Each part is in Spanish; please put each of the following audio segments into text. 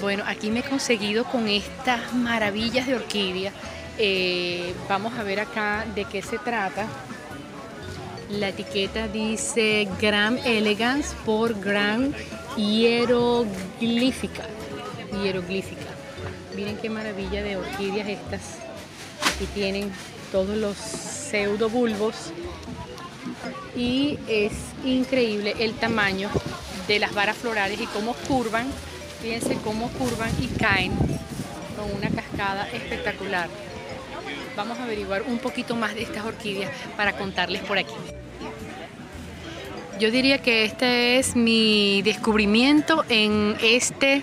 Bueno, aquí me he conseguido con estas maravillas de orquídea. Eh, vamos a ver acá de qué se trata. La etiqueta dice Gram Elegance por Gram Hieroglífica. Hieroglífica. Miren qué maravilla de orquídeas estas. Aquí tienen todos los pseudobulbos y es increíble el tamaño de las varas florales y cómo curvan, fíjense cómo curvan y caen con una cascada espectacular. Vamos a averiguar un poquito más de estas orquídeas para contarles por aquí. Yo diría que este es mi descubrimiento en este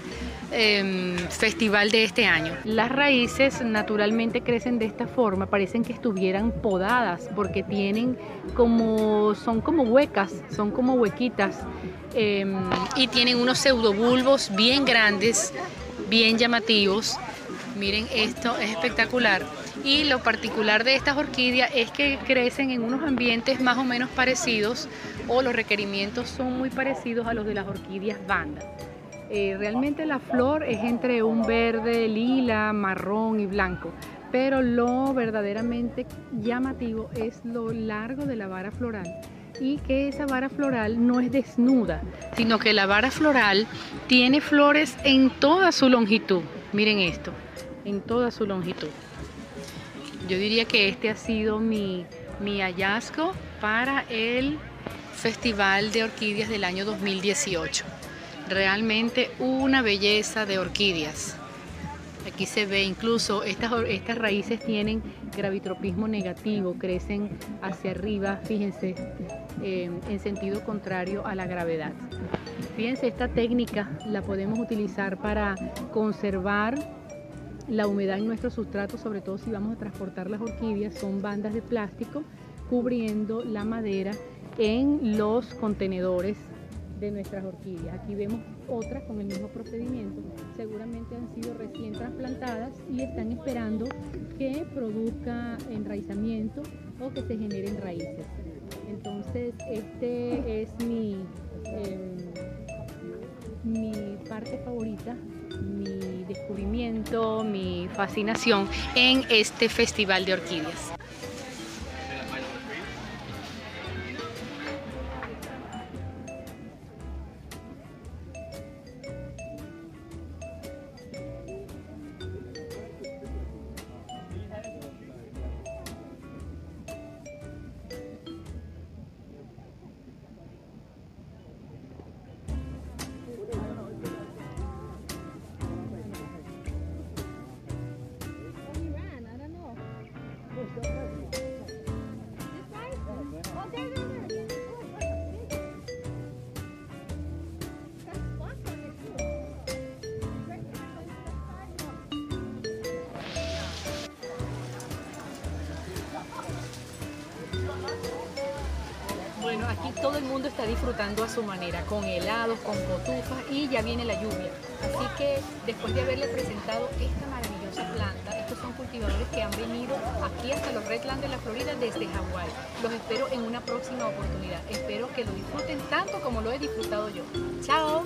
Em, festival de este año. Las raíces naturalmente crecen de esta forma, parecen que estuvieran podadas porque tienen como, son como huecas, son como huequitas em, y tienen unos pseudobulbos bien grandes, bien llamativos. Miren, esto es espectacular. Y lo particular de estas orquídeas es que crecen en unos ambientes más o menos parecidos o los requerimientos son muy parecidos a los de las orquídeas bandas. Eh, realmente la flor es entre un verde, lila, marrón y blanco, pero lo verdaderamente llamativo es lo largo de la vara floral y que esa vara floral no es desnuda, sino que la vara floral tiene flores en toda su longitud. Miren esto, en toda su longitud. Yo diría que este ha sido mi, mi hallazgo para el Festival de Orquídeas del año 2018 realmente una belleza de orquídeas. Aquí se ve incluso estas, estas raíces tienen gravitropismo negativo, crecen hacia arriba, fíjense, em, en sentido contrario a la gravedad. Fíjense, esta técnica la podemos utilizar para conservar la humedad en nuestro sustrato, sobre todo si vamos a transportar las orquídeas, son bandas de plástico cubriendo la madera en los contenedores de nuestras orquídeas. Aquí vemos otras con el mismo procedimiento. Seguramente han sido recién trasplantadas y están esperando que produzca enraizamiento o que se generen raíces. Entonces, este es mi, em, mi parte favorita, mi descubrimiento, mi fascinación en este festival de orquídeas. Bueno, aquí todo el mundo está disfrutando a su manera, con helados, con cotufas y ya viene la lluvia. Así que después de haberle presentado esta maravillosa planta, estos son cultivadores que han venido aquí hasta los Redlands de la Florida desde Hawái. Los espero en una próxima oportunidad. Espero que lo disfruten tanto como lo he disfrutado yo. ¡Chao!